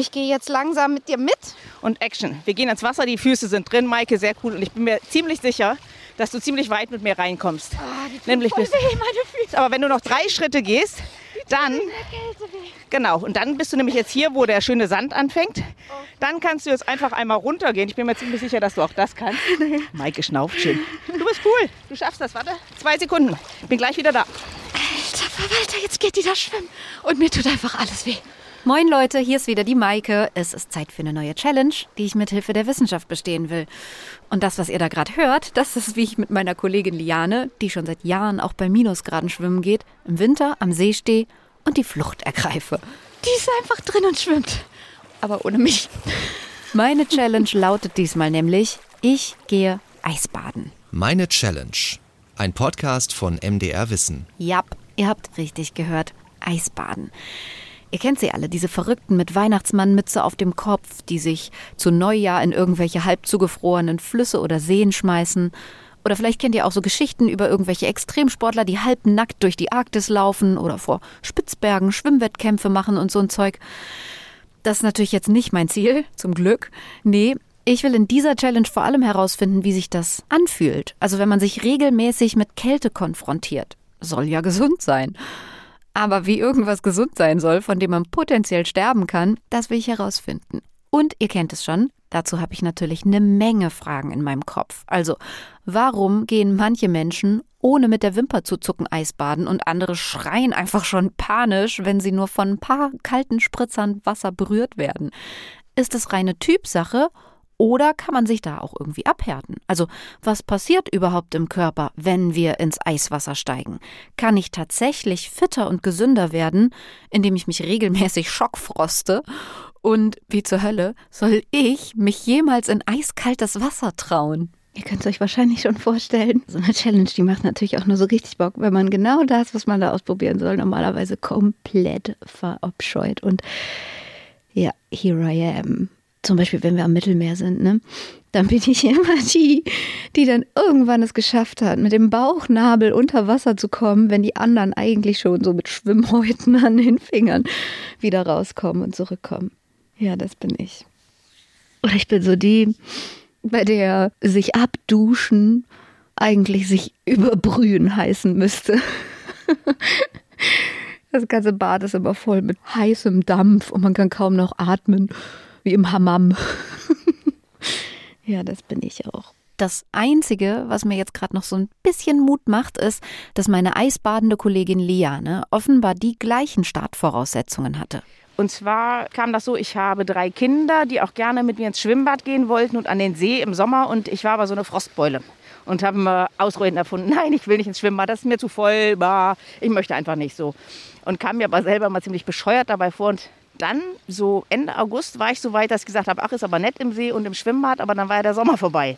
Ich gehe jetzt langsam mit dir mit. Und Action. Wir gehen ins Wasser, die Füße sind drin. Maike, sehr cool. Und ich bin mir ziemlich sicher, dass du ziemlich weit mit mir reinkommst. Tun Nämlich voll bis- weh, meine Füße. Aber wenn du noch drei Schritte gehst, dann, genau, und dann bist du nämlich jetzt hier, wo der schöne Sand anfängt. Dann kannst du jetzt einfach einmal runtergehen. Ich bin mir ziemlich sicher, dass du auch das kannst. Maike schnauft schön. Du bist cool. Du schaffst das. Warte, zwei Sekunden. Bin gleich wieder da. Alter Verwalter, jetzt geht die da schwimmen. Und mir tut einfach alles weh. Moin Leute, hier ist wieder die Maike. Es ist Zeit für eine neue Challenge, die ich mit Hilfe der Wissenschaft bestehen will. Und das, was ihr da gerade hört, das ist, wie ich mit meiner Kollegin Liane, die schon seit Jahren auch bei Minusgraden schwimmen geht, im Winter am See stehe und die Flucht ergreife. Die ist einfach drin und schwimmt. Aber ohne mich. Meine Challenge lautet diesmal nämlich, ich gehe Eisbaden. Meine Challenge. Ein Podcast von MDR Wissen. Jap, ihr habt richtig gehört. Eisbaden. Ihr kennt sie alle, diese Verrückten mit Weihnachtsmannmütze auf dem Kopf, die sich zu Neujahr in irgendwelche halb zugefrorenen Flüsse oder Seen schmeißen. Oder vielleicht kennt ihr auch so Geschichten über irgendwelche Extremsportler, die halb nackt durch die Arktis laufen oder vor Spitzbergen Schwimmwettkämpfe machen und so ein Zeug. Das ist natürlich jetzt nicht mein Ziel, zum Glück. Nee, ich will in dieser Challenge vor allem herausfinden, wie sich das anfühlt. Also wenn man sich regelmäßig mit Kälte konfrontiert. Soll ja gesund sein. Aber wie irgendwas gesund sein soll, von dem man potenziell sterben kann, das will ich herausfinden. Und ihr kennt es schon, dazu habe ich natürlich eine Menge Fragen in meinem Kopf. Also, warum gehen manche Menschen ohne mit der Wimper zu zucken Eisbaden und andere schreien einfach schon panisch, wenn sie nur von ein paar kalten Spritzern Wasser berührt werden? Ist es reine Typsache oder kann man sich da auch irgendwie abhärten? Also, was passiert überhaupt im Körper, wenn wir ins Eiswasser steigen? Kann ich tatsächlich fitter und gesünder werden, indem ich mich regelmäßig schockfroste? Und wie zur Hölle soll ich mich jemals in eiskaltes Wasser trauen? Ihr könnt es euch wahrscheinlich schon vorstellen. So eine Challenge, die macht natürlich auch nur so richtig Bock, wenn man genau das, was man da ausprobieren soll, normalerweise komplett verabscheut. Und ja, here I am. Zum Beispiel, wenn wir am Mittelmeer sind, ne? Dann bin ich immer die, die dann irgendwann es geschafft hat, mit dem Bauchnabel unter Wasser zu kommen, wenn die anderen eigentlich schon so mit Schwimmhäuten an den Fingern wieder rauskommen und zurückkommen. Ja, das bin ich. Oder ich bin so die, bei der sich abduschen eigentlich sich überbrühen heißen müsste. Das ganze Bad ist immer voll mit heißem Dampf und man kann kaum noch atmen, wie im Hammam. Ja, das bin ich auch. Das Einzige, was mir jetzt gerade noch so ein bisschen Mut macht, ist, dass meine eisbadende Kollegin Liane offenbar die gleichen Startvoraussetzungen hatte. Und zwar kam das so, ich habe drei Kinder, die auch gerne mit mir ins Schwimmbad gehen wollten und an den See im Sommer. Und ich war aber so eine Frostbeule und habe mir Ausreden erfunden. Nein, ich will nicht ins Schwimmbad, das ist mir zu voll. bah, Ich möchte einfach nicht so. Und kam mir aber selber mal ziemlich bescheuert dabei vor. Und dann, so Ende August, war ich so weit, dass ich gesagt habe, ach, ist aber nett im See und im Schwimmbad, aber dann war ja der Sommer vorbei.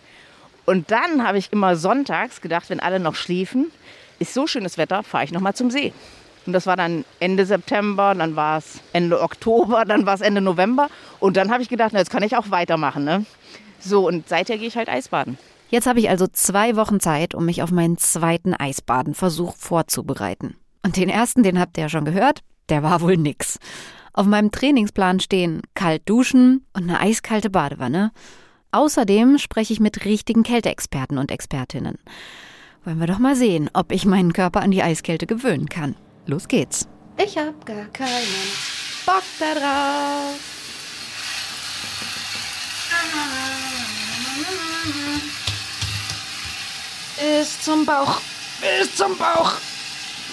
Und dann habe ich immer sonntags gedacht, wenn alle noch schliefen, ist so schönes Wetter, fahre ich noch mal zum See. Und das war dann Ende September, dann war es Ende Oktober, dann war es Ende November. Und dann habe ich gedacht, na, jetzt kann ich auch weitermachen. Ne? So, und seither gehe ich halt Eisbaden. Jetzt habe ich also zwei Wochen Zeit, um mich auf meinen zweiten Eisbadenversuch vorzubereiten. Und den ersten, den habt ihr ja schon gehört, der war wohl nix. Auf meinem Trainingsplan stehen kalt duschen und eine eiskalte Badewanne. Außerdem spreche ich mit richtigen Kälteexperten und Expertinnen. Wollen wir doch mal sehen, ob ich meinen Körper an die Eiskälte gewöhnen kann. Los geht's. Ich hab gar keinen Bock da drauf. Bis zum Bauch, bis zum Bauch,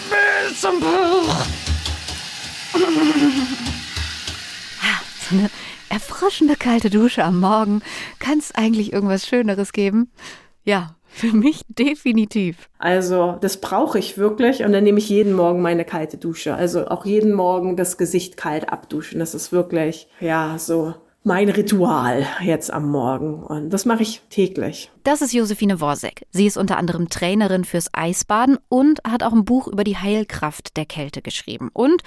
bis zum Bauch. So eine erfrischende kalte Dusche am Morgen. Kann es eigentlich irgendwas Schöneres geben? Ja, für mich definitiv. Also das brauche ich wirklich und dann nehme ich jeden Morgen meine kalte Dusche. Also auch jeden Morgen das Gesicht kalt abduschen. Das ist wirklich, ja, so mein Ritual jetzt am Morgen und das mache ich täglich. Das ist Josephine Worsek. Sie ist unter anderem Trainerin fürs Eisbaden und hat auch ein Buch über die Heilkraft der Kälte geschrieben. Und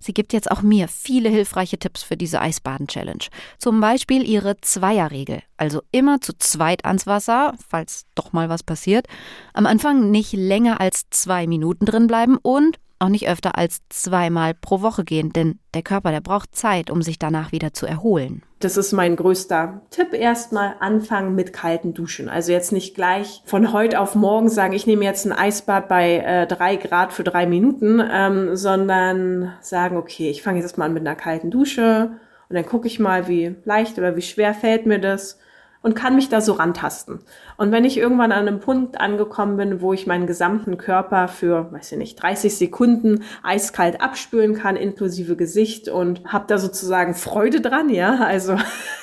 sie gibt jetzt auch mir viele hilfreiche Tipps für diese Eisbaden-Challenge. Zum Beispiel ihre Zweierregel. Also immer zu zweit ans Wasser, falls doch mal was passiert. Am Anfang nicht länger als zwei Minuten drin bleiben und auch nicht öfter als zweimal pro Woche gehen, denn der Körper, der braucht Zeit, um sich danach wieder zu erholen. Das ist mein größter Tipp. Erstmal anfangen mit kalten Duschen. Also jetzt nicht gleich von heute auf morgen sagen, ich nehme jetzt ein Eisbad bei äh, drei Grad für drei Minuten, ähm, sondern sagen, okay, ich fange jetzt mal an mit einer kalten Dusche und dann gucke ich mal, wie leicht oder wie schwer fällt mir das und kann mich da so rantasten. Und wenn ich irgendwann an einem Punkt angekommen bin, wo ich meinen gesamten Körper für, weiß ich nicht, 30 Sekunden eiskalt abspülen kann, inklusive Gesicht und habe da sozusagen Freude dran, ja, also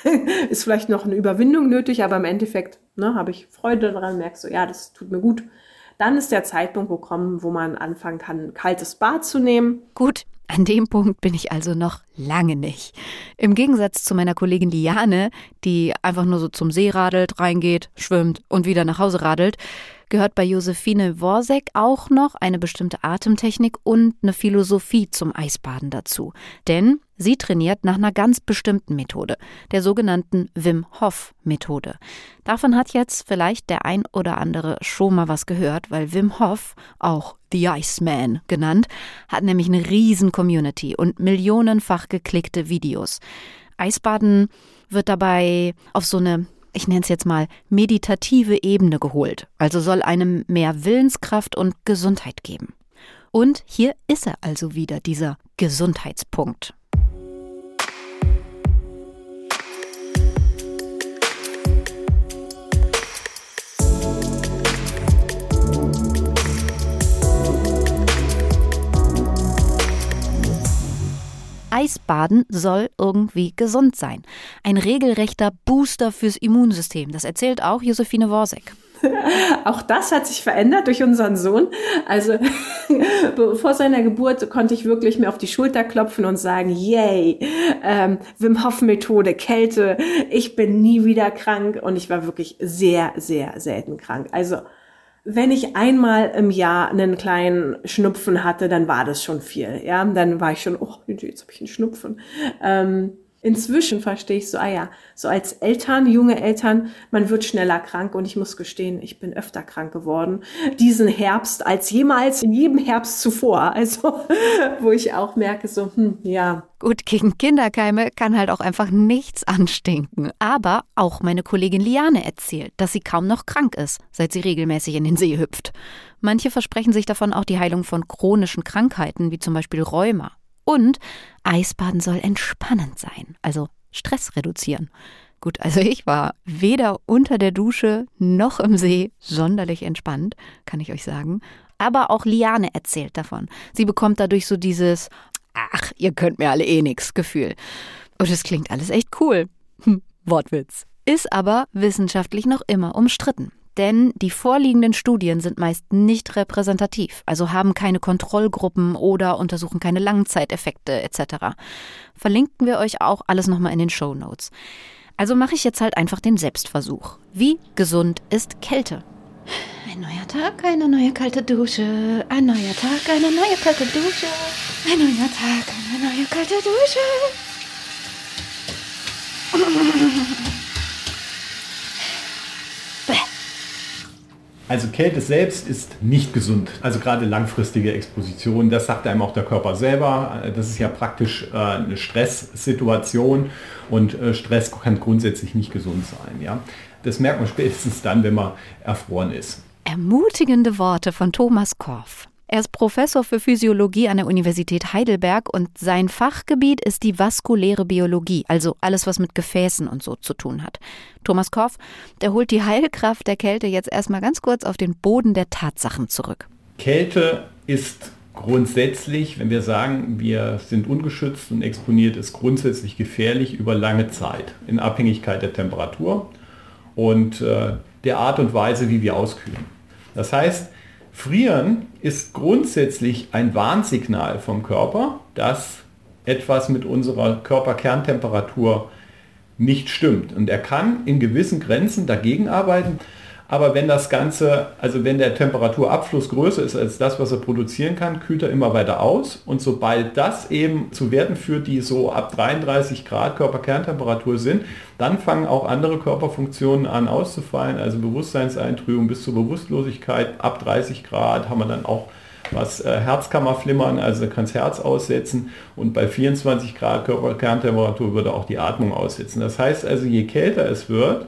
ist vielleicht noch eine Überwindung nötig, aber im Endeffekt ne, habe ich Freude dran, merkst so, ja, das tut mir gut. Dann ist der Zeitpunkt gekommen, wo man anfangen kann, ein kaltes Bad zu nehmen. Gut, an dem Punkt bin ich also noch lange nicht. Im Gegensatz zu meiner Kollegin Liane, die einfach nur so zum See radelt, reingeht, schwimmt und wieder nach Hause radelt, gehört bei Josephine Worsek auch noch eine bestimmte Atemtechnik und eine Philosophie zum Eisbaden dazu. Denn sie trainiert nach einer ganz bestimmten Methode, der sogenannten Wim Hof Methode. Davon hat jetzt vielleicht der ein oder andere schon mal was gehört, weil Wim Hof, auch The Iceman genannt, hat nämlich eine riesen Community und millionenfach geklickte Videos. Eisbaden wird dabei auf so eine ich nenne es jetzt mal, meditative Ebene geholt, also soll einem mehr Willenskraft und Gesundheit geben. Und hier ist er also wieder, dieser Gesundheitspunkt. Eisbaden soll irgendwie gesund sein. Ein regelrechter Booster fürs Immunsystem. Das erzählt auch Josephine Worsek. Auch das hat sich verändert durch unseren Sohn. Also vor seiner Geburt konnte ich wirklich mir auf die Schulter klopfen und sagen, yay, ähm, Wim Hof Methode, Kälte, ich bin nie wieder krank und ich war wirklich sehr, sehr selten krank. Also wenn ich einmal im Jahr einen kleinen Schnupfen hatte, dann war das schon viel. Ja, dann war ich schon, oh, jetzt habe ich einen Schnupfen. Ähm, Inzwischen verstehe ich so, ah ja, so als Eltern, junge Eltern, man wird schneller krank und ich muss gestehen, ich bin öfter krank geworden. Diesen Herbst als jemals in jedem Herbst zuvor. Also, wo ich auch merke, so, hm, ja. Gut, gegen Kinderkeime kann halt auch einfach nichts anstinken. Aber auch meine Kollegin Liane erzählt, dass sie kaum noch krank ist, seit sie regelmäßig in den See hüpft. Manche versprechen sich davon auch die Heilung von chronischen Krankheiten, wie zum Beispiel Rheuma und Eisbaden soll entspannend sein, also Stress reduzieren. Gut, also ich war weder unter der Dusche noch im See sonderlich entspannt, kann ich euch sagen. Aber auch Liane erzählt davon. Sie bekommt dadurch so dieses Ach, ihr könnt mir alle eh nix Gefühl. Und es klingt alles echt cool. Hm, Wortwitz. Ist aber wissenschaftlich noch immer umstritten denn die vorliegenden Studien sind meist nicht repräsentativ, also haben keine Kontrollgruppen oder untersuchen keine Langzeiteffekte etc. Verlinken wir euch auch alles nochmal in den Show Notes. Also mache ich jetzt halt einfach den Selbstversuch. Wie gesund ist Kälte? Ein neuer Tag, eine neue kalte Dusche. Ein neuer Tag, eine neue kalte Dusche. Ein neuer Tag, eine neue kalte Dusche. Also Kälte selbst ist nicht gesund. Also gerade langfristige Exposition, das sagt einem auch der Körper selber. Das ist ja praktisch äh, eine Stresssituation und äh, Stress kann grundsätzlich nicht gesund sein. Ja? Das merkt man spätestens dann, wenn man erfroren ist. Ermutigende Worte von Thomas Korff. Er ist Professor für Physiologie an der Universität Heidelberg und sein Fachgebiet ist die vaskuläre Biologie, also alles, was mit Gefäßen und so zu tun hat. Thomas Korff, der holt die Heilkraft der Kälte jetzt erstmal ganz kurz auf den Boden der Tatsachen zurück. Kälte ist grundsätzlich, wenn wir sagen, wir sind ungeschützt und exponiert, ist grundsätzlich gefährlich über lange Zeit in Abhängigkeit der Temperatur und äh, der Art und Weise, wie wir auskühlen. Das heißt, Frieren ist grundsätzlich ein Warnsignal vom Körper, dass etwas mit unserer Körperkerntemperatur nicht stimmt. Und er kann in gewissen Grenzen dagegen arbeiten. Aber wenn das Ganze, also wenn der Temperaturabfluss größer ist als das, was er produzieren kann, kühlt er immer weiter aus. Und sobald das eben zu Werten führt, die so ab 33 Grad Körperkerntemperatur sind, dann fangen auch andere Körperfunktionen an auszufallen, also Bewusstseinseintrübung bis zur Bewusstlosigkeit. Ab 30 Grad haben wir dann auch was äh, Herzkammerflimmern, also kann das Herz aussetzen und bei 24 Grad Körperkerntemperatur würde auch die Atmung aussetzen. Das heißt also, je kälter es wird,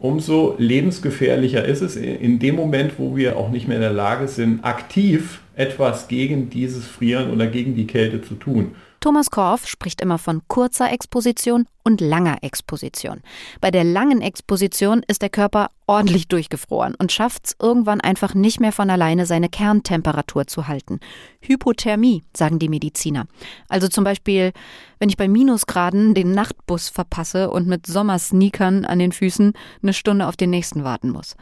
umso lebensgefährlicher ist es in dem Moment, wo wir auch nicht mehr in der Lage sind, aktiv etwas gegen dieses Frieren oder gegen die Kälte zu tun. Thomas Korff spricht immer von kurzer Exposition und langer Exposition. Bei der langen Exposition ist der Körper ordentlich durchgefroren und schafft es irgendwann einfach nicht mehr von alleine, seine Kerntemperatur zu halten. Hypothermie, sagen die Mediziner. Also zum Beispiel, wenn ich bei Minusgraden den Nachtbus verpasse und mit Sommersneakern an den Füßen eine Stunde auf den nächsten warten muss.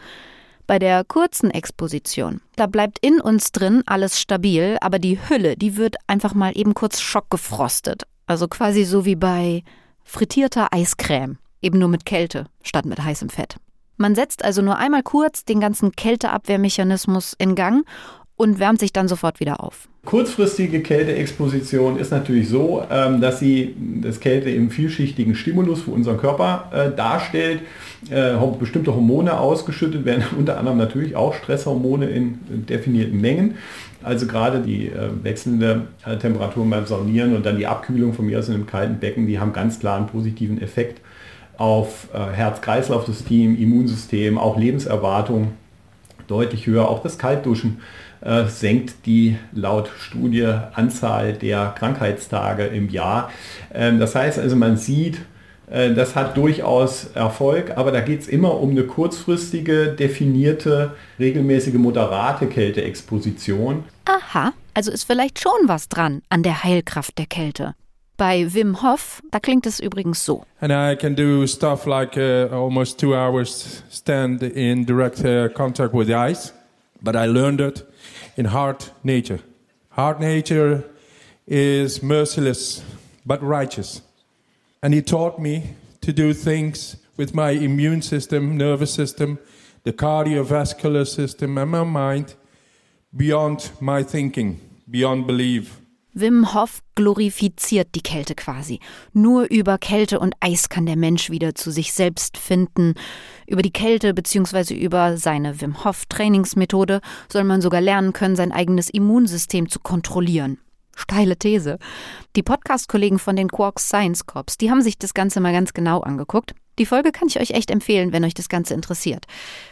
Bei der kurzen Exposition, da bleibt in uns drin alles stabil, aber die Hülle, die wird einfach mal eben kurz schockgefrostet. Also quasi so wie bei frittierter Eiscreme, eben nur mit Kälte statt mit heißem Fett. Man setzt also nur einmal kurz den ganzen Kälteabwehrmechanismus in Gang und wärmt sich dann sofort wieder auf. Kurzfristige Kälteexposition ist natürlich so, ähm, dass sie das Kälte im vielschichtigen Stimulus für unseren Körper äh, darstellt. Äh, bestimmte Hormone ausgeschüttet werden, unter anderem natürlich auch Stresshormone in definierten Mengen. Also gerade die äh, wechselnde Temperatur beim Saunieren und dann die Abkühlung von mir aus in einem kalten Becken, die haben ganz klar einen positiven Effekt auf Herz-Kreislauf-System, Immunsystem, auch Lebenserwartung deutlich höher. Auch das Kaltduschen äh, senkt die laut Studie Anzahl der Krankheitstage im Jahr. Ähm, das heißt also, man sieht, äh, das hat durchaus Erfolg, aber da geht es immer um eine kurzfristige, definierte, regelmäßige, moderate Kälteexposition. Aha, also ist vielleicht schon was dran an der Heilkraft der Kälte. Bei Wim Hof, da klingt es übrigens so. And I can do stuff like uh, almost two hours stand in direct uh, contact with ice, but I learned it in hard nature. Hard nature is merciless but righteous. And he taught me to do things with my immune system, nervous system, the cardiovascular system, and my mind beyond my thinking, beyond belief. Wim Hof glorifiziert die Kälte quasi. Nur über Kälte und Eis kann der Mensch wieder zu sich selbst finden. Über die Kälte bzw. über seine Wim Hof Trainingsmethode soll man sogar lernen können, sein eigenes Immunsystem zu kontrollieren. Steile These. Die Podcast-Kollegen von den Quarks Science Corps, die haben sich das Ganze mal ganz genau angeguckt. Die Folge kann ich euch echt empfehlen, wenn euch das Ganze interessiert.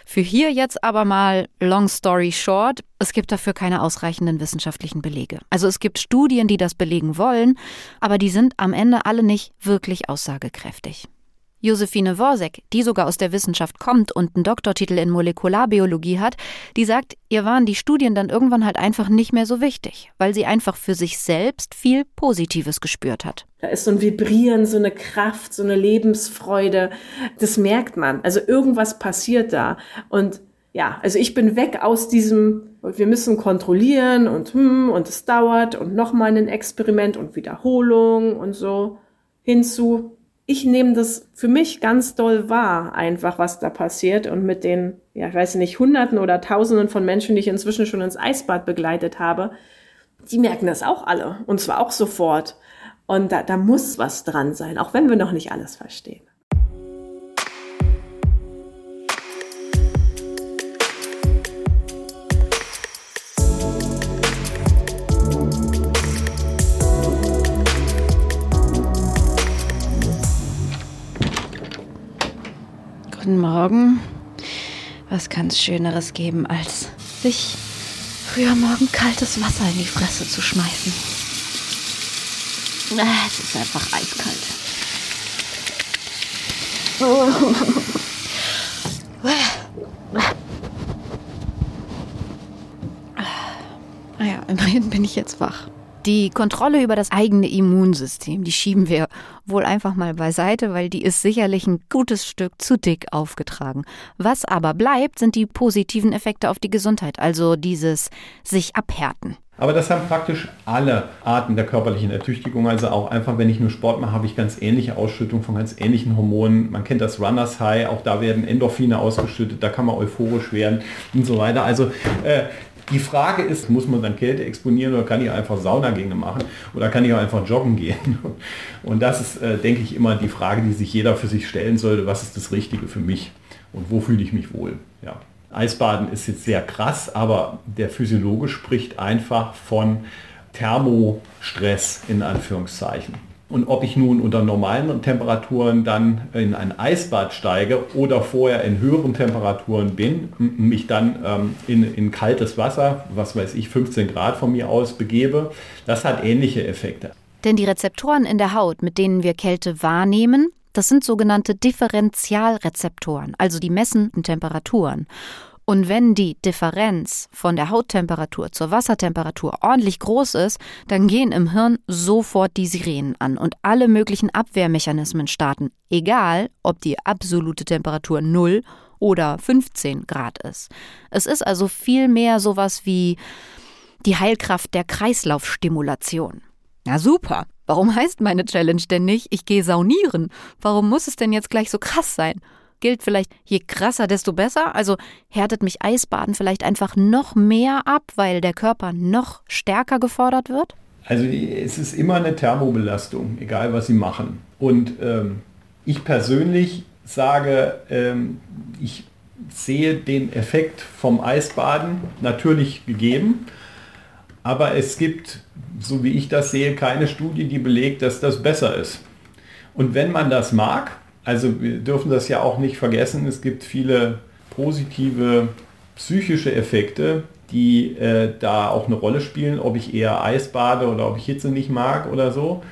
Für hier jetzt aber mal Long Story Short. Es gibt dafür keine ausreichenden wissenschaftlichen Belege. Also es gibt Studien, die das belegen wollen, aber die sind am Ende alle nicht wirklich aussagekräftig. Josephine Worsek, die sogar aus der Wissenschaft kommt und einen Doktortitel in Molekularbiologie hat, die sagt, ihr waren die Studien dann irgendwann halt einfach nicht mehr so wichtig, weil sie einfach für sich selbst viel Positives gespürt hat. Da ist so ein Vibrieren, so eine Kraft, so eine Lebensfreude. Das merkt man. Also irgendwas passiert da. Und ja, also ich bin weg aus diesem, wir müssen kontrollieren und hm, und es dauert und nochmal ein Experiment und Wiederholung und so hinzu ich nehme das für mich ganz doll wahr, einfach was da passiert und mit den, ja, ich weiß nicht, Hunderten oder Tausenden von Menschen, die ich inzwischen schon ins Eisbad begleitet habe, die merken das auch alle und zwar auch sofort. Und da, da muss was dran sein, auch wenn wir noch nicht alles verstehen. Guten Morgen. Was kann es Schöneres geben, als sich früher morgen kaltes Wasser in die Fresse zu schmeißen? Ah, es ist einfach eiskalt. Naja, immerhin bin ich jetzt wach. Die Kontrolle über das eigene Immunsystem, die schieben wir wohl einfach mal beiseite, weil die ist sicherlich ein gutes Stück zu dick aufgetragen. Was aber bleibt, sind die positiven Effekte auf die Gesundheit, also dieses sich abhärten. Aber das haben praktisch alle Arten der körperlichen Ertüchtigung. Also auch einfach, wenn ich nur Sport mache, habe ich ganz ähnliche Ausschüttung von ganz ähnlichen Hormonen. Man kennt das Runners High, auch da werden Endorphine ausgeschüttet, da kann man euphorisch werden und so weiter. Also äh, die Frage ist, muss man dann Kälte exponieren oder kann ich einfach Saunagänge machen oder kann ich auch einfach joggen gehen? Und das ist, äh, denke ich, immer die Frage, die sich jeder für sich stellen sollte, was ist das Richtige für mich und wo fühle ich mich wohl? Ja. Eisbaden ist jetzt sehr krass, aber der Physiologe spricht einfach von Thermostress in Anführungszeichen. Und ob ich nun unter normalen Temperaturen dann in ein Eisbad steige oder vorher in höheren Temperaturen bin, mich dann ähm, in, in kaltes Wasser, was weiß ich, 15 Grad von mir aus begebe, das hat ähnliche Effekte. Denn die Rezeptoren in der Haut, mit denen wir Kälte wahrnehmen, das sind sogenannte Differentialrezeptoren, also die messenden Temperaturen. Und wenn die Differenz von der Hauttemperatur zur Wassertemperatur ordentlich groß ist, dann gehen im Hirn sofort die Sirenen an und alle möglichen Abwehrmechanismen starten, egal ob die absolute Temperatur 0 oder 15 Grad ist. Es ist also viel mehr sowas wie die Heilkraft der Kreislaufstimulation. Na super. Warum heißt meine Challenge denn nicht, ich gehe saunieren? Warum muss es denn jetzt gleich so krass sein? Gilt vielleicht, je krasser, desto besser? Also härtet mich Eisbaden vielleicht einfach noch mehr ab, weil der Körper noch stärker gefordert wird? Also es ist immer eine Thermobelastung, egal was Sie machen. Und ähm, ich persönlich sage, ähm, ich sehe den Effekt vom Eisbaden natürlich gegeben, aber es gibt, so wie ich das sehe, keine Studie, die belegt, dass das besser ist. Und wenn man das mag, also wir dürfen das ja auch nicht vergessen, es gibt viele positive psychische Effekte, die äh, da auch eine Rolle spielen, ob ich eher Eis bade oder ob ich Hitze nicht mag oder so.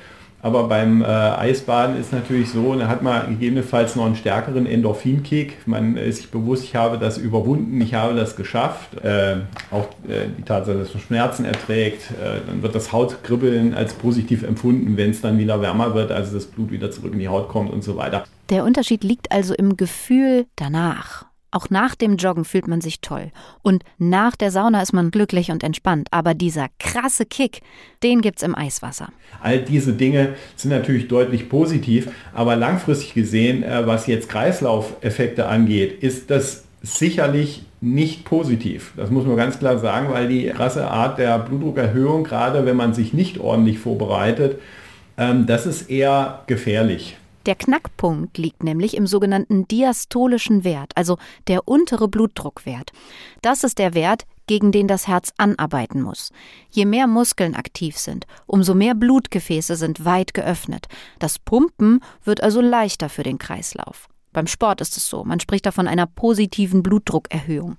Aber beim äh, Eisbaden ist natürlich so, da hat man gegebenenfalls noch einen stärkeren Endorphinkick. Man ist sich bewusst, ich habe das überwunden, ich habe das geschafft. Äh, auch äh, die Tatsache, dass man Schmerzen erträgt, äh, dann wird das Hautkribbeln als positiv empfunden, wenn es dann wieder wärmer wird, also das Blut wieder zurück in die Haut kommt und so weiter. Der Unterschied liegt also im Gefühl danach. Auch nach dem Joggen fühlt man sich toll. Und nach der Sauna ist man glücklich und entspannt. Aber dieser krasse Kick, den gibt's im Eiswasser. All diese Dinge sind natürlich deutlich positiv. Aber langfristig gesehen, äh, was jetzt Kreislaufeffekte angeht, ist das sicherlich nicht positiv. Das muss man ganz klar sagen, weil die krasse Art der Blutdruckerhöhung, gerade wenn man sich nicht ordentlich vorbereitet, ähm, das ist eher gefährlich. Der Knackpunkt liegt nämlich im sogenannten diastolischen Wert, also der untere Blutdruckwert. Das ist der Wert, gegen den das Herz anarbeiten muss. Je mehr Muskeln aktiv sind, umso mehr Blutgefäße sind weit geöffnet. Das Pumpen wird also leichter für den Kreislauf. Beim Sport ist es so, man spricht da von einer positiven Blutdruckerhöhung.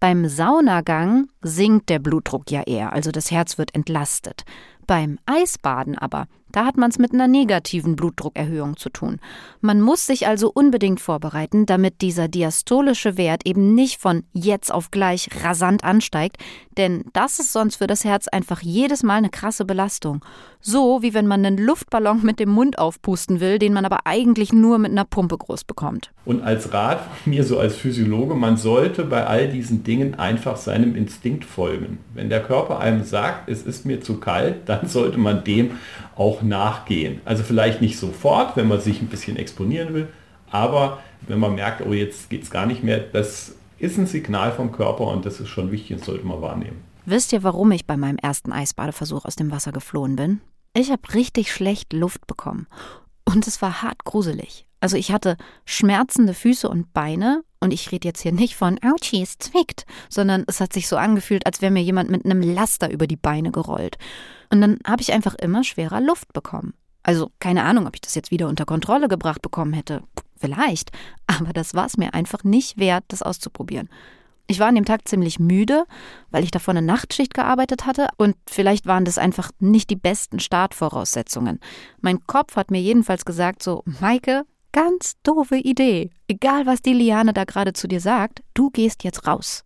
Beim Saunagang sinkt der Blutdruck ja eher, also das Herz wird entlastet. Beim Eisbaden aber da hat man es mit einer negativen Blutdruckerhöhung zu tun. Man muss sich also unbedingt vorbereiten, damit dieser diastolische Wert eben nicht von jetzt auf gleich rasant ansteigt, denn das ist sonst für das Herz einfach jedes Mal eine krasse Belastung. So wie wenn man einen Luftballon mit dem Mund aufpusten will, den man aber eigentlich nur mit einer Pumpe groß bekommt. Und als Rat mir so als Physiologe, man sollte bei all diesen Dingen einfach seinem Instinkt folgen. Wenn der Körper einem sagt, es ist mir zu kalt, dann sollte man dem auch nachgehen. Also vielleicht nicht sofort, wenn man sich ein bisschen exponieren will, aber wenn man merkt, oh jetzt geht es gar nicht mehr, das ist ein Signal vom Körper und das ist schon wichtig und sollte man wahrnehmen. Wisst ihr, warum ich bei meinem ersten Eisbadeversuch aus dem Wasser geflohen bin? Ich habe richtig schlecht Luft bekommen und es war hart gruselig. Also ich hatte schmerzende Füße und Beine und ich rede jetzt hier nicht von Ouchie, es zwickt, sondern es hat sich so angefühlt, als wäre mir jemand mit einem Laster über die Beine gerollt. Und dann habe ich einfach immer schwerer Luft bekommen. Also keine Ahnung, ob ich das jetzt wieder unter Kontrolle gebracht bekommen hätte. Vielleicht. Aber das war es mir einfach nicht wert, das auszuprobieren. Ich war an dem Tag ziemlich müde, weil ich davor eine Nachtschicht gearbeitet hatte und vielleicht waren das einfach nicht die besten Startvoraussetzungen. Mein Kopf hat mir jedenfalls gesagt so, Maike, ganz doofe Idee. Egal was die Liane da gerade zu dir sagt, du gehst jetzt raus.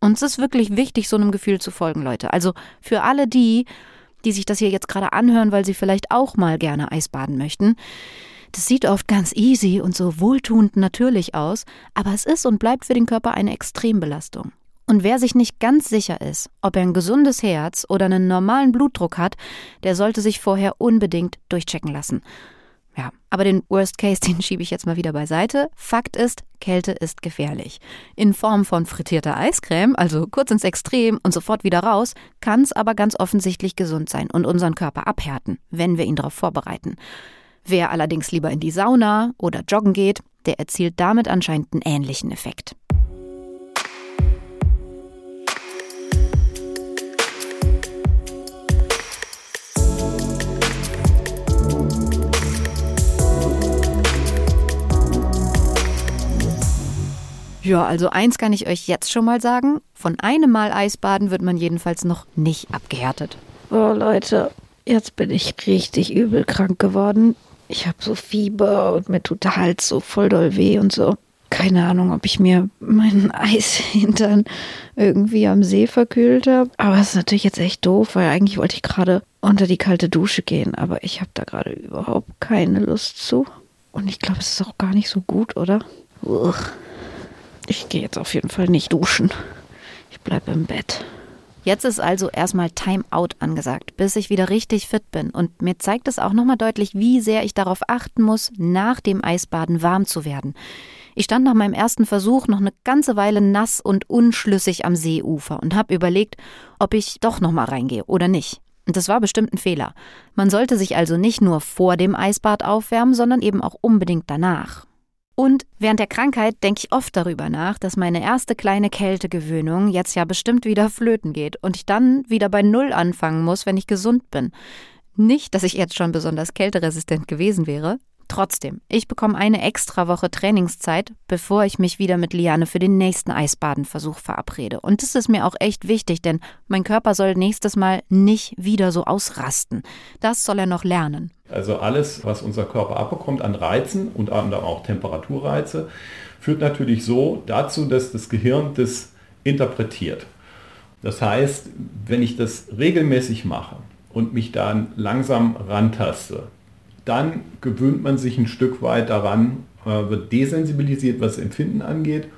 Und es ist wirklich wichtig, so einem Gefühl zu folgen, Leute. Also für alle die, die sich das hier jetzt gerade anhören, weil sie vielleicht auch mal gerne Eisbaden möchten. Das sieht oft ganz easy und so wohltuend natürlich aus, aber es ist und bleibt für den Körper eine Extrembelastung. Und wer sich nicht ganz sicher ist, ob er ein gesundes Herz oder einen normalen Blutdruck hat, der sollte sich vorher unbedingt durchchecken lassen. Ja, aber den Worst Case, den schiebe ich jetzt mal wieder beiseite. Fakt ist, Kälte ist gefährlich. In Form von frittierter Eiscreme, also kurz ins Extrem und sofort wieder raus, kann es aber ganz offensichtlich gesund sein und unseren Körper abhärten, wenn wir ihn darauf vorbereiten. Wer allerdings lieber in die Sauna oder joggen geht, der erzielt damit anscheinend einen ähnlichen Effekt. Ja, also eins kann ich euch jetzt schon mal sagen. Von einem Mal Eisbaden wird man jedenfalls noch nicht abgehärtet. Oh Leute, jetzt bin ich richtig übel krank geworden. Ich habe so Fieber und mir tut der Hals so voll doll weh und so. Keine Ahnung, ob ich mir meinen Eishintern irgendwie am See verkühlt habe. Aber es ist natürlich jetzt echt doof, weil eigentlich wollte ich gerade unter die kalte Dusche gehen. Aber ich habe da gerade überhaupt keine Lust zu. Und ich glaube, es ist auch gar nicht so gut, oder? Uch. Ich gehe jetzt auf jeden Fall nicht duschen. Ich bleibe im Bett. Jetzt ist also erstmal Timeout angesagt, bis ich wieder richtig fit bin. Und mir zeigt es auch nochmal deutlich, wie sehr ich darauf achten muss, nach dem Eisbaden warm zu werden. Ich stand nach meinem ersten Versuch noch eine ganze Weile nass und unschlüssig am Seeufer und habe überlegt, ob ich doch nochmal reingehe oder nicht. Und das war bestimmt ein Fehler. Man sollte sich also nicht nur vor dem Eisbad aufwärmen, sondern eben auch unbedingt danach. Und während der Krankheit denke ich oft darüber nach, dass meine erste kleine Kältegewöhnung jetzt ja bestimmt wieder flöten geht und ich dann wieder bei Null anfangen muss, wenn ich gesund bin. Nicht, dass ich jetzt schon besonders kälteresistent gewesen wäre, Trotzdem, ich bekomme eine extra Woche Trainingszeit, bevor ich mich wieder mit Liane für den nächsten Eisbadenversuch verabrede. Und das ist mir auch echt wichtig, denn mein Körper soll nächstes Mal nicht wieder so ausrasten. Das soll er noch lernen. Also alles, was unser Körper abbekommt an Reizen und auch Temperaturreize, führt natürlich so dazu, dass das Gehirn das interpretiert. Das heißt, wenn ich das regelmäßig mache und mich dann langsam rantaste, dann gewöhnt man sich ein Stück weit daran, äh, wird desensibilisiert, was Empfinden angeht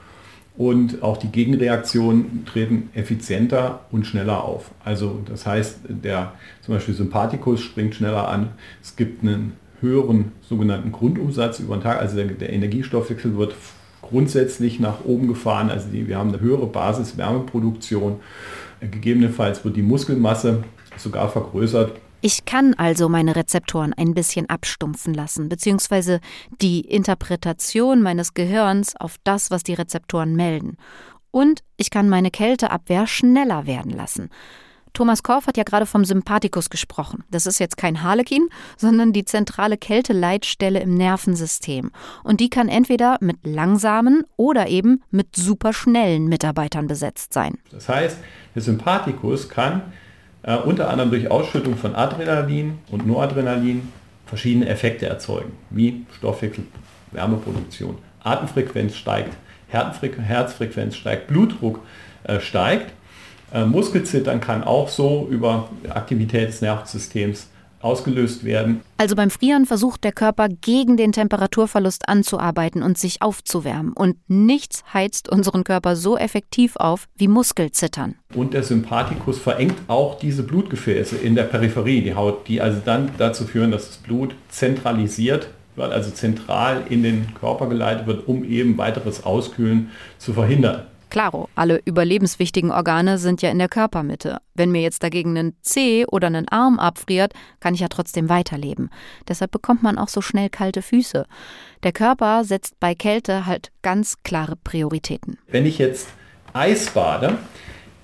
und auch die Gegenreaktionen treten effizienter und schneller auf. Also das heißt, der zum Beispiel Sympathikus springt schneller an. Es gibt einen höheren sogenannten Grundumsatz über den Tag, also der, der Energiestoffwechsel wird grundsätzlich nach oben gefahren. Also die, wir haben eine höhere Basiswärmeproduktion. Gegebenenfalls wird die Muskelmasse sogar vergrößert ich kann also meine Rezeptoren ein bisschen abstumpfen lassen, beziehungsweise die Interpretation meines Gehirns auf das, was die Rezeptoren melden. Und ich kann meine Kälteabwehr schneller werden lassen. Thomas Korff hat ja gerade vom Sympathikus gesprochen. Das ist jetzt kein Harlekin, sondern die zentrale Kälteleitstelle im Nervensystem. Und die kann entweder mit langsamen oder eben mit superschnellen Mitarbeitern besetzt sein. Das heißt, der Sympathikus kann äh, unter anderem durch Ausschüttung von Adrenalin und Noradrenalin verschiedene Effekte erzeugen, wie Stoffwechsel, Wärmeproduktion, Atemfrequenz steigt, Herzfrequenz steigt, Blutdruck äh, steigt. Äh, Muskelzittern kann auch so über Aktivität des Nervensystems ausgelöst werden. Also beim Frieren versucht der Körper gegen den Temperaturverlust anzuarbeiten und sich aufzuwärmen. Und nichts heizt unseren Körper so effektiv auf wie Muskelzittern. Und der Sympathikus verengt auch diese Blutgefäße in der Peripherie, die Haut, die also dann dazu führen, dass das Blut zentralisiert wird, also zentral in den Körper geleitet wird, um eben weiteres Auskühlen zu verhindern. Klaro, alle überlebenswichtigen Organe sind ja in der Körpermitte. Wenn mir jetzt dagegen ein Zeh oder ein Arm abfriert, kann ich ja trotzdem weiterleben. Deshalb bekommt man auch so schnell kalte Füße. Der Körper setzt bei Kälte halt ganz klare Prioritäten. Wenn ich jetzt Eis bade,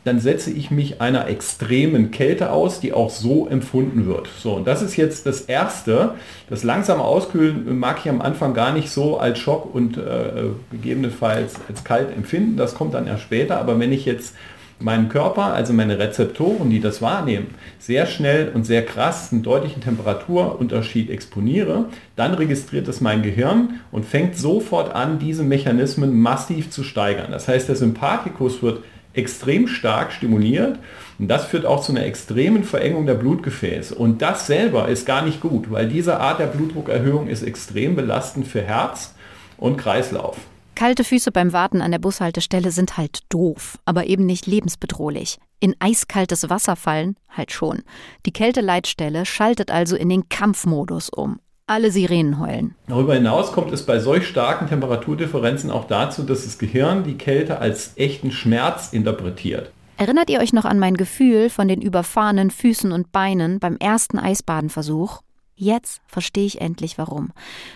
dann setze ich mich einer extremen Kälte aus, die auch so empfunden wird. So, und das ist jetzt das Erste. Das langsame Auskühlen mag ich am Anfang gar nicht so als Schock und äh, gegebenenfalls als kalt empfinden. Das kommt dann erst später. Aber wenn ich jetzt meinen Körper, also meine Rezeptoren, die das wahrnehmen, sehr schnell und sehr krass einen deutlichen Temperaturunterschied exponiere, dann registriert es mein Gehirn und fängt sofort an, diese Mechanismen massiv zu steigern. Das heißt, der Sympathikus wird extrem stark stimuliert. Und das führt auch zu einer extremen Verengung der Blutgefäße. Und das selber ist gar nicht gut, weil diese Art der Blutdruckerhöhung ist extrem belastend für Herz und Kreislauf. Kalte Füße beim Warten an der Bushaltestelle sind halt doof, aber eben nicht lebensbedrohlich. In eiskaltes Wasser fallen halt schon. Die Kälteleitstelle schaltet also in den Kampfmodus um alle Sirenen heulen. Darüber hinaus kommt es bei solch starken Temperaturdifferenzen auch dazu, dass das Gehirn die Kälte als echten Schmerz interpretiert. Erinnert ihr euch noch an mein Gefühl von den überfahrenen Füßen und Beinen beim ersten Eisbadenversuch? Jetzt verstehe ich endlich warum.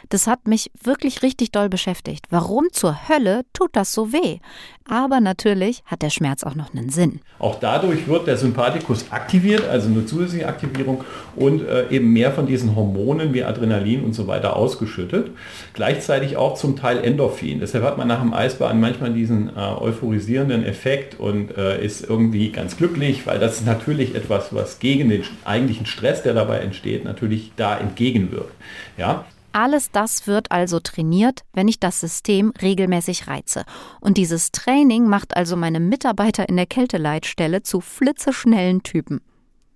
Das hat mich wirklich richtig doll beschäftigt. Warum zur Hölle tut das so weh? Aber natürlich hat der Schmerz auch noch einen Sinn. Auch dadurch wird der Sympathikus aktiviert, also eine zusätzliche Aktivierung und äh, eben mehr von diesen Hormonen wie Adrenalin und so weiter ausgeschüttet. Gleichzeitig auch zum Teil Endorphin. Deshalb hat man nach dem Eisbahn manchmal diesen äh, euphorisierenden Effekt und äh, ist irgendwie ganz glücklich, weil das ist natürlich etwas, was gegen den eigentlichen Stress, der dabei entsteht, natürlich da entgegenwirkt. Ja? Alles das wird also trainiert, wenn ich das System regelmäßig reize. Und dieses Training macht also meine Mitarbeiter in der Kälteleitstelle zu flitzeschnellen Typen.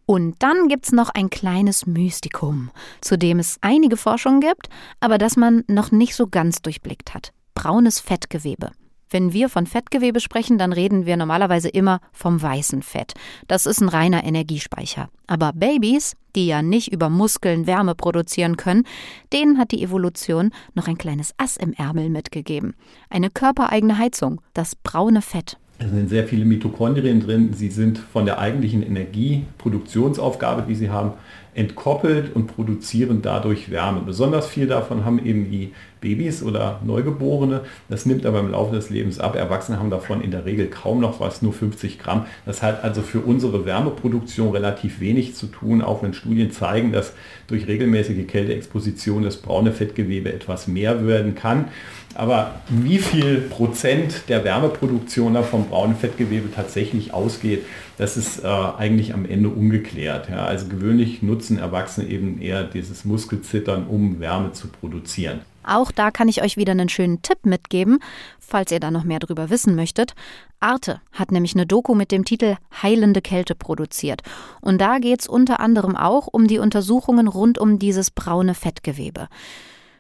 Und dann gibt es noch ein kleines Mystikum, zu dem es einige Forschungen gibt, aber das man noch nicht so ganz durchblickt hat. Braunes Fettgewebe. Wenn wir von Fettgewebe sprechen, dann reden wir normalerweise immer vom weißen Fett. Das ist ein reiner Energiespeicher. Aber Babys, die ja nicht über Muskeln Wärme produzieren können, denen hat die Evolution noch ein kleines Ass im Ärmel mitgegeben. Eine körpereigene Heizung, das braune Fett. Es sind sehr viele Mitochondrien drin. Sie sind von der eigentlichen Energieproduktionsaufgabe, die sie haben, entkoppelt und produzieren dadurch Wärme. Besonders viel davon haben eben die Babys oder Neugeborene. Das nimmt aber im Laufe des Lebens ab. Erwachsene haben davon in der Regel kaum noch was, nur 50 Gramm. Das hat also für unsere Wärmeproduktion relativ wenig zu tun, auch wenn Studien zeigen, dass durch regelmäßige Kälteexposition das braune Fettgewebe etwas mehr werden kann. Aber wie viel Prozent der Wärmeproduktion da vom braunen Fettgewebe tatsächlich ausgeht, das ist äh, eigentlich am Ende ungeklärt. Ja. Also gewöhnlich nutzen Erwachsene eben eher dieses Muskelzittern, um Wärme zu produzieren. Auch da kann ich euch wieder einen schönen Tipp mitgeben, falls ihr da noch mehr drüber wissen möchtet. Arte hat nämlich eine Doku mit dem Titel Heilende Kälte produziert. Und da geht es unter anderem auch um die Untersuchungen rund um dieses braune Fettgewebe.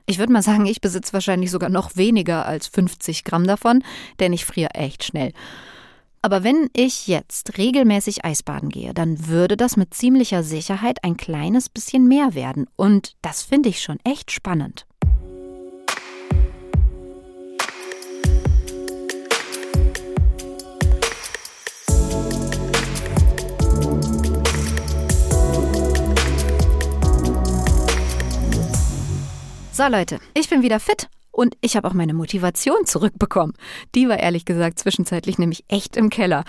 Ich würde mal sagen, ich besitze wahrscheinlich sogar noch weniger als 50 Gramm davon, denn ich friere echt schnell. Aber wenn ich jetzt regelmäßig Eisbaden gehe, dann würde das mit ziemlicher Sicherheit ein kleines bisschen mehr werden. Und das finde ich schon echt spannend. So Leute, ich bin wieder fit und ich habe auch meine Motivation zurückbekommen. Die war ehrlich gesagt zwischenzeitlich nämlich echt im Keller.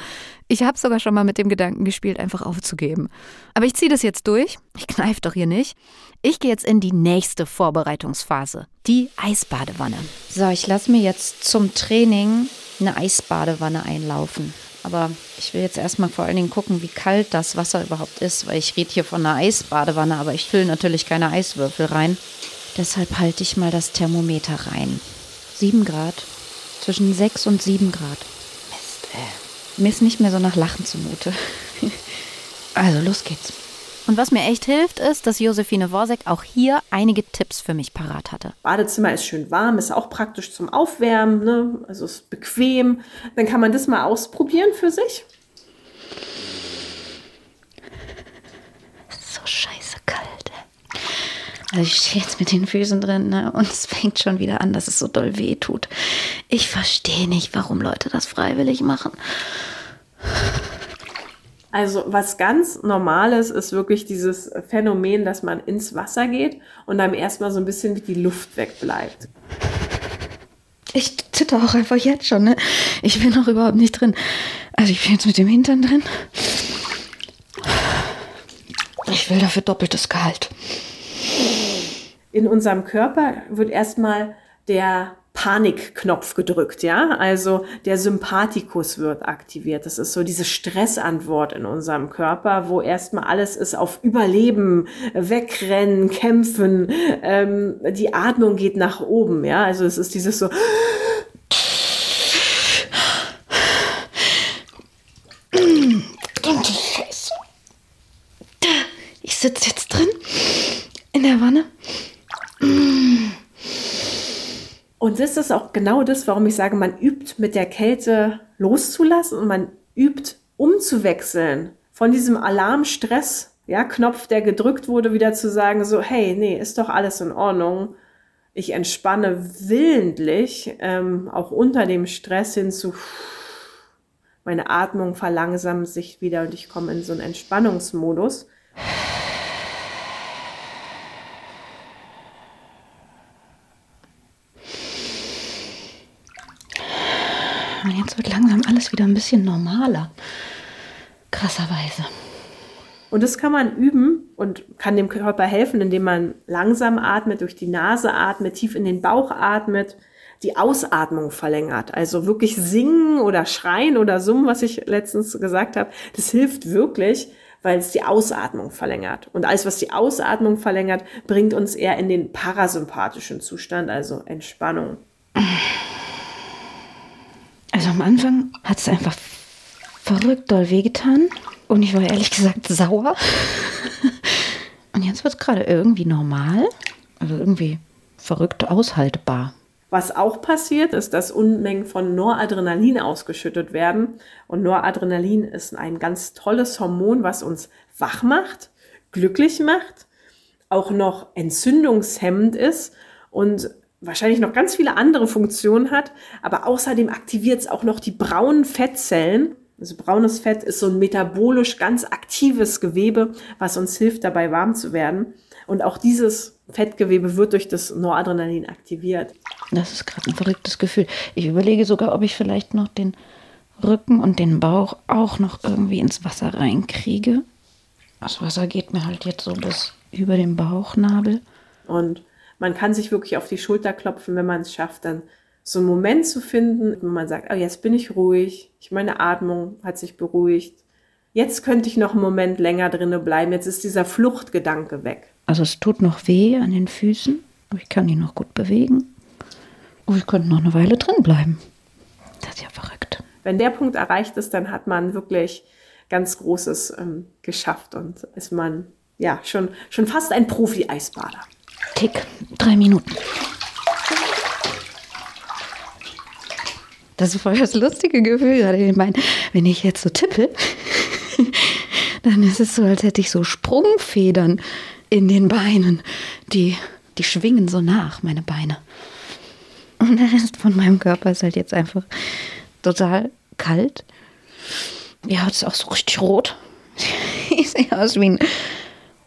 Ich habe sogar schon mal mit dem Gedanken gespielt, einfach aufzugeben. Aber ich ziehe das jetzt durch. Ich kneife doch hier nicht. Ich gehe jetzt in die nächste Vorbereitungsphase, die Eisbadewanne. So, ich lasse mir jetzt zum Training eine Eisbadewanne einlaufen. Aber ich will jetzt erstmal vor allen Dingen gucken, wie kalt das Wasser überhaupt ist, weil ich rede hier von einer Eisbadewanne, aber ich fülle natürlich keine Eiswürfel rein. Deshalb halte ich mal das Thermometer rein. 7 Grad. Zwischen 6 und 7 Grad. Mist, äh. Mir ist nicht mehr so nach Lachen zumute. also, los geht's. Und was mir echt hilft, ist, dass Josephine Worsek auch hier einige Tipps für mich parat hatte. Badezimmer ist schön warm, ist auch praktisch zum Aufwärmen, ne? also ist bequem. Dann kann man das mal ausprobieren für sich. So scheiße kalt. Also ich stehe jetzt mit den Füßen drin ne? und es fängt schon wieder an, dass es so doll weh tut. Ich verstehe nicht, warum Leute das freiwillig machen. Also was ganz Normales ist wirklich dieses Phänomen, dass man ins Wasser geht und dann erstmal so ein bisschen die Luft wegbleibt. Ich zitter auch einfach jetzt schon, ne? Ich bin noch überhaupt nicht drin. Also ich bin jetzt mit dem Hintern drin. Ich will dafür doppeltes Gehalt in unserem Körper wird erstmal der Panikknopf gedrückt, ja? Also der Sympathikus wird aktiviert. Das ist so diese Stressantwort in unserem Körper, wo erstmal alles ist auf Überleben, Wegrennen, Kämpfen. Ähm, die Atmung geht nach oben, ja? Also es ist dieses so. Ich sitze jetzt drin in der Wanne und das ist auch genau das, warum ich sage, man übt mit der Kälte loszulassen und man übt umzuwechseln von diesem Alarmstress, ja, Knopf, der gedrückt wurde, wieder zu sagen, so, hey, nee, ist doch alles in Ordnung. Ich entspanne willentlich, ähm, auch unter dem Stress hinzu, meine Atmung verlangsamt sich wieder und ich komme in so einen Entspannungsmodus. Jetzt wird langsam alles wieder ein bisschen normaler. Krasserweise. Und das kann man üben und kann dem Körper helfen, indem man langsam atmet, durch die Nase atmet, tief in den Bauch atmet, die Ausatmung verlängert. Also wirklich singen oder schreien oder summen, was ich letztens gesagt habe, das hilft wirklich, weil es die Ausatmung verlängert. Und alles, was die Ausatmung verlängert, bringt uns eher in den parasympathischen Zustand, also Entspannung. Also am Anfang hat es einfach verrückt doll wehgetan. Und ich war ehrlich gesagt sauer. Und jetzt wird es gerade irgendwie normal. Also irgendwie verrückt aushaltbar. Was auch passiert, ist, dass Unmengen von Noradrenalin ausgeschüttet werden. Und Noradrenalin ist ein ganz tolles Hormon, was uns wach macht, glücklich macht, auch noch entzündungshemmend ist und wahrscheinlich noch ganz viele andere Funktionen hat. Aber außerdem aktiviert es auch noch die braunen Fettzellen. Also braunes Fett ist so ein metabolisch ganz aktives Gewebe, was uns hilft, dabei warm zu werden. Und auch dieses Fettgewebe wird durch das Noradrenalin aktiviert. Das ist gerade ein verrücktes Gefühl. Ich überlege sogar, ob ich vielleicht noch den Rücken und den Bauch auch noch irgendwie ins Wasser reinkriege. Das Wasser geht mir halt jetzt so bis über den Bauchnabel. Und man kann sich wirklich auf die Schulter klopfen, wenn man es schafft, dann so einen Moment zu finden, wo man sagt, oh, jetzt bin ich ruhig, ich, meine Atmung hat sich beruhigt. Jetzt könnte ich noch einen Moment länger drinnen bleiben. Jetzt ist dieser Fluchtgedanke weg. Also es tut noch weh an den Füßen, aber ich kann die noch gut bewegen. Und ich könnte noch eine Weile drin bleiben. Das ist ja verrückt. Wenn der Punkt erreicht ist, dann hat man wirklich ganz Großes ähm, geschafft und ist man ja schon, schon fast ein Profi-Eisbader. Tick, drei Minuten. Das ist voll das lustige Gefühl gerade in den Beinen. Wenn ich jetzt so tippe, dann ist es so, als hätte ich so Sprungfedern in den Beinen. Die, die schwingen so nach, meine Beine. Und der Rest von meinem Körper ist halt jetzt einfach total kalt. Die Haut ist auch so richtig rot. Ich sehe aus wie ein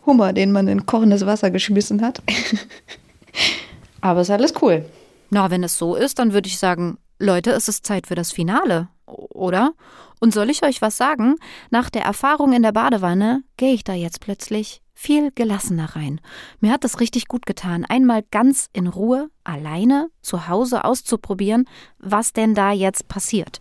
Hummer, den man in kochendes Wasser geschmissen hat. Aber ist alles cool. Na, wenn es so ist, dann würde ich sagen, Leute, es ist Zeit für das Finale, oder? Und soll ich euch was sagen? Nach der Erfahrung in der Badewanne gehe ich da jetzt plötzlich viel gelassener rein. Mir hat es richtig gut getan, einmal ganz in Ruhe, alleine, zu Hause auszuprobieren, was denn da jetzt passiert.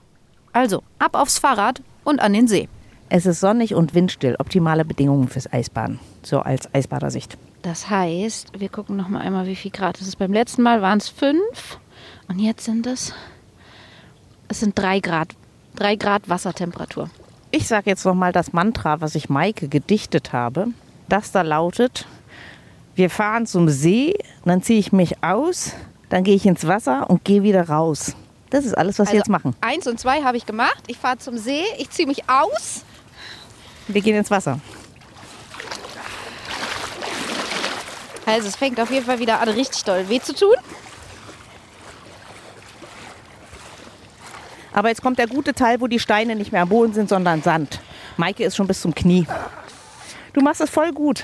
Also, ab aufs Fahrrad und an den See. Es ist sonnig und windstill, optimale Bedingungen fürs Eisbaden, so als Eisbadersicht. Das heißt, wir gucken noch mal einmal, wie viel Grad es ist. Beim letzten Mal waren es fünf und jetzt sind es es sind drei Grad. Drei Grad Wassertemperatur. Ich sage jetzt noch mal das Mantra, was ich Maike gedichtet habe. Das da lautet: Wir fahren zum See, dann ziehe ich mich aus, dann gehe ich ins Wasser und gehe wieder raus. Das ist alles, was Also, wir jetzt machen. Eins und zwei habe ich gemacht. Ich fahre zum See, ich ziehe mich aus. Wir gehen ins Wasser. Also es fängt auf jeden Fall wieder an, richtig doll weh zu tun. Aber jetzt kommt der gute Teil, wo die Steine nicht mehr am Boden sind, sondern Sand. Maike ist schon bis zum Knie. Du machst es voll gut.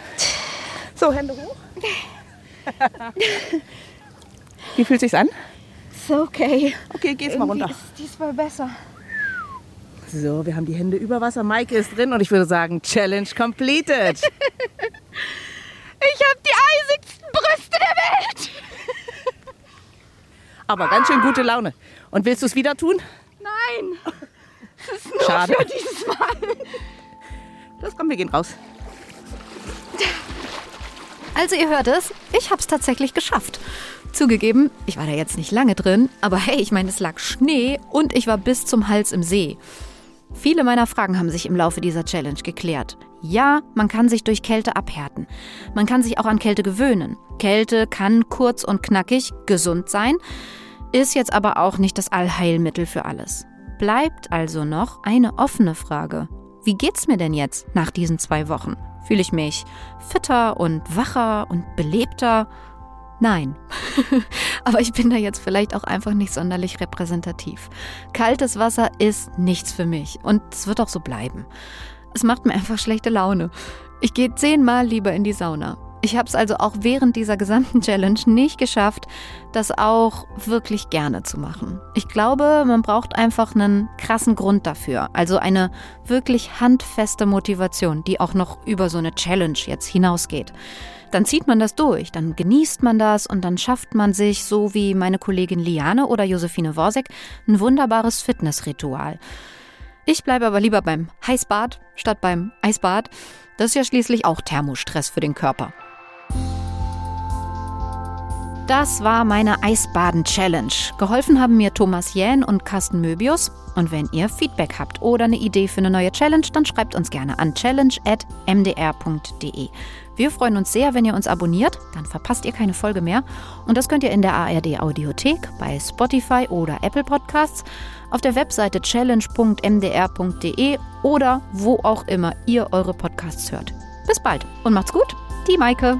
So, Hände hoch. Wie fühlt sich's an? So, okay. Okay, geh jetzt mal runter. ist diesmal besser. So, wir haben die Hände über Wasser. Maike ist drin und ich würde sagen, Challenge completed. Ich habe die eisigsten Brüste der Welt. Aber ganz schön gute Laune. Und willst du es wieder tun? Nein. Schade. Für dieses Mal. Das kommt, wir gehen raus. Also ihr hört es, ich habe es tatsächlich geschafft. Zugegeben, ich war da jetzt nicht lange drin, aber hey, ich meine, es lag Schnee und ich war bis zum Hals im See. Viele meiner Fragen haben sich im Laufe dieser Challenge geklärt. Ja, man kann sich durch Kälte abhärten. Man kann sich auch an Kälte gewöhnen. Kälte kann kurz und knackig gesund sein, ist jetzt aber auch nicht das Allheilmittel für alles. Bleibt also noch eine offene Frage. Wie geht's mir denn jetzt nach diesen zwei Wochen? Fühle ich mich fitter und wacher und belebter? Nein. Aber ich bin da jetzt vielleicht auch einfach nicht sonderlich repräsentativ. Kaltes Wasser ist nichts für mich und es wird auch so bleiben. Es macht mir einfach schlechte Laune. Ich gehe zehnmal lieber in die Sauna. Ich habe es also auch während dieser gesamten Challenge nicht geschafft, das auch wirklich gerne zu machen. Ich glaube, man braucht einfach einen krassen Grund dafür. Also eine wirklich handfeste Motivation, die auch noch über so eine Challenge jetzt hinausgeht. Dann zieht man das durch, dann genießt man das und dann schafft man sich, so wie meine Kollegin Liane oder Josephine Worsek, ein wunderbares Fitnessritual. Ich bleibe aber lieber beim Heißbad statt beim Eisbad. Das ist ja schließlich auch Thermostress für den Körper. Das war meine Eisbaden-Challenge. Geholfen haben mir Thomas Jähn und Carsten Möbius. Und wenn ihr Feedback habt oder eine Idee für eine neue Challenge, dann schreibt uns gerne an challenge.mdr.de. Wir freuen uns sehr, wenn ihr uns abonniert, dann verpasst ihr keine Folge mehr. Und das könnt ihr in der ARD Audiothek, bei Spotify oder Apple Podcasts, auf der Webseite challenge.mdr.de oder wo auch immer ihr eure Podcasts hört. Bis bald und macht's gut, die Maike.